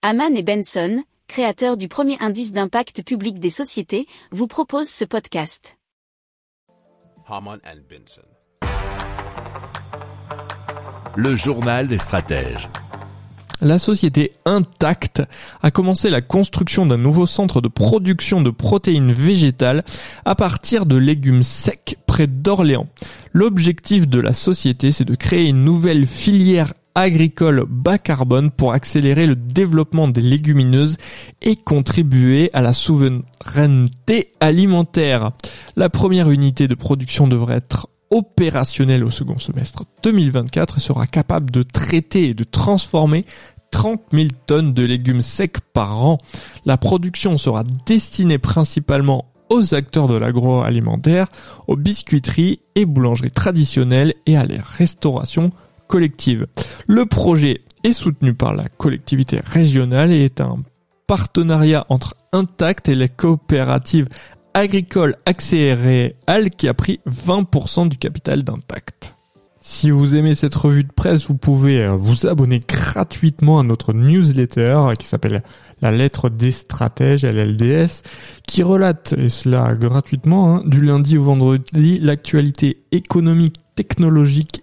Haman et Benson, créateurs du premier indice d'impact public des sociétés, vous proposent ce podcast. Haman and Benson. Le journal des stratèges. La société Intact a commencé la construction d'un nouveau centre de production de protéines végétales à partir de légumes secs près d'Orléans. L'objectif de la société, c'est de créer une nouvelle filière agricole bas carbone pour accélérer le développement des légumineuses et contribuer à la souveraineté alimentaire. La première unité de production devrait être opérationnelle au second semestre 2024 et sera capable de traiter et de transformer 30 000 tonnes de légumes secs par an. La production sera destinée principalement aux acteurs de l'agroalimentaire, aux biscuiteries et boulangeries traditionnelles et à la restauration collective. Le projet est soutenu par la collectivité régionale et est un partenariat entre Intact et les coopératives agricole accéléré Al qui a pris 20% du capital d'Intact. Si vous aimez cette revue de presse, vous pouvez euh, vous abonner gratuitement à notre newsletter qui s'appelle La lettre des stratèges, LLDS, qui relate, et cela gratuitement, hein, du lundi au vendredi, l'actualité économique, technologique,